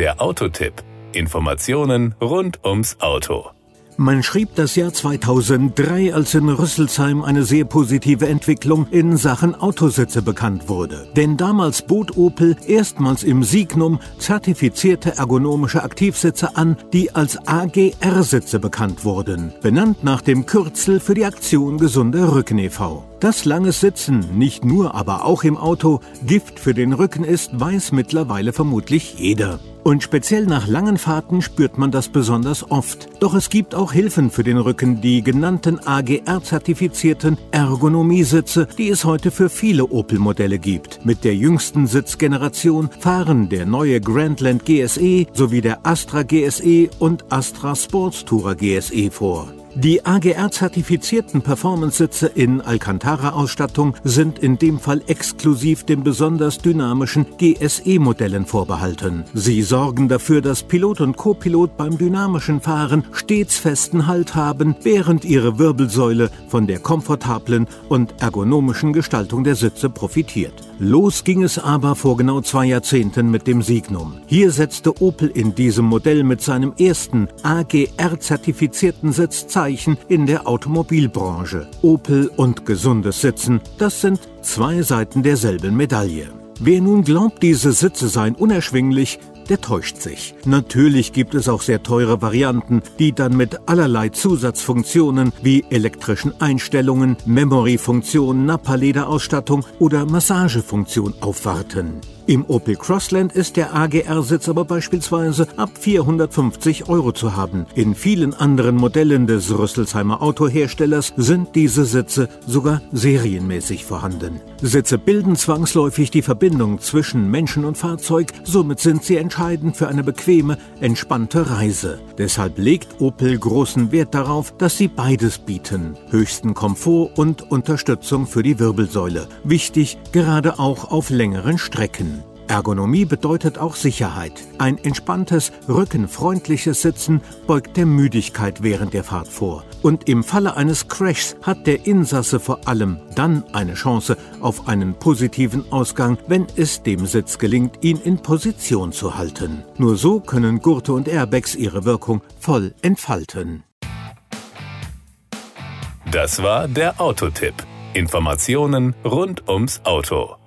Der Autotipp. Informationen rund ums Auto. Man schrieb das Jahr 2003, als in Rüsselsheim eine sehr positive Entwicklung in Sachen Autositze bekannt wurde. Denn damals bot Opel erstmals im Signum zertifizierte ergonomische Aktivsitze an, die als AGR-Sitze bekannt wurden, benannt nach dem Kürzel für die Aktion Gesunde Rücken e.V. Dass langes Sitzen nicht nur, aber auch im Auto Gift für den Rücken ist, weiß mittlerweile vermutlich jeder. Und speziell nach langen Fahrten spürt man das besonders oft. Doch es gibt auch Hilfen für den Rücken, die genannten AGR-zertifizierten Ergonomiesitze, die es heute für viele Opel-Modelle gibt. Mit der jüngsten Sitzgeneration fahren der neue Grandland GSE sowie der Astra GSE und Astra Sportstourer GSE vor. Die AGR-zertifizierten Performance-Sitze in Alcantara-Ausstattung sind in dem Fall exklusiv den besonders dynamischen GSE-Modellen vorbehalten. Sie sorgen dafür, dass Pilot und Copilot beim dynamischen Fahren stets festen Halt haben, während ihre Wirbelsäule von der komfortablen und ergonomischen Gestaltung der Sitze profitiert. Los ging es aber vor genau zwei Jahrzehnten mit dem Signum. Hier setzte Opel in diesem Modell mit seinem ersten AGR-zertifizierten Sitz Zeichen in der Automobilbranche. Opel und gesundes Sitzen, das sind zwei Seiten derselben Medaille. Wer nun glaubt, diese Sitze seien unerschwinglich, der täuscht sich. Natürlich gibt es auch sehr teure Varianten, die dann mit allerlei Zusatzfunktionen wie elektrischen Einstellungen, Memory-Funktion, Nappa-Lederausstattung oder Massagefunktion aufwarten. Im Opel Crossland ist der AGR-Sitz aber beispielsweise ab 450 Euro zu haben. In vielen anderen Modellen des Rüsselsheimer Autoherstellers sind diese Sitze sogar serienmäßig vorhanden. Sitze bilden zwangsläufig die Verbindung zwischen Menschen und Fahrzeug, somit sind sie entscheidend für eine bequeme, entspannte Reise. Deshalb legt Opel großen Wert darauf, dass sie beides bieten. Höchsten Komfort und Unterstützung für die Wirbelsäule. Wichtig, gerade auch auf längeren Strecken. Ergonomie bedeutet auch Sicherheit. Ein entspanntes, rückenfreundliches Sitzen beugt der Müdigkeit während der Fahrt vor. Und im Falle eines Crashs hat der Insasse vor allem dann eine Chance auf einen positiven Ausgang, wenn es dem Sitz gelingt, ihn in Position zu halten. Nur so können Gurte und Airbags ihre Wirkung voll entfalten. Das war der Autotipp. Informationen rund ums Auto.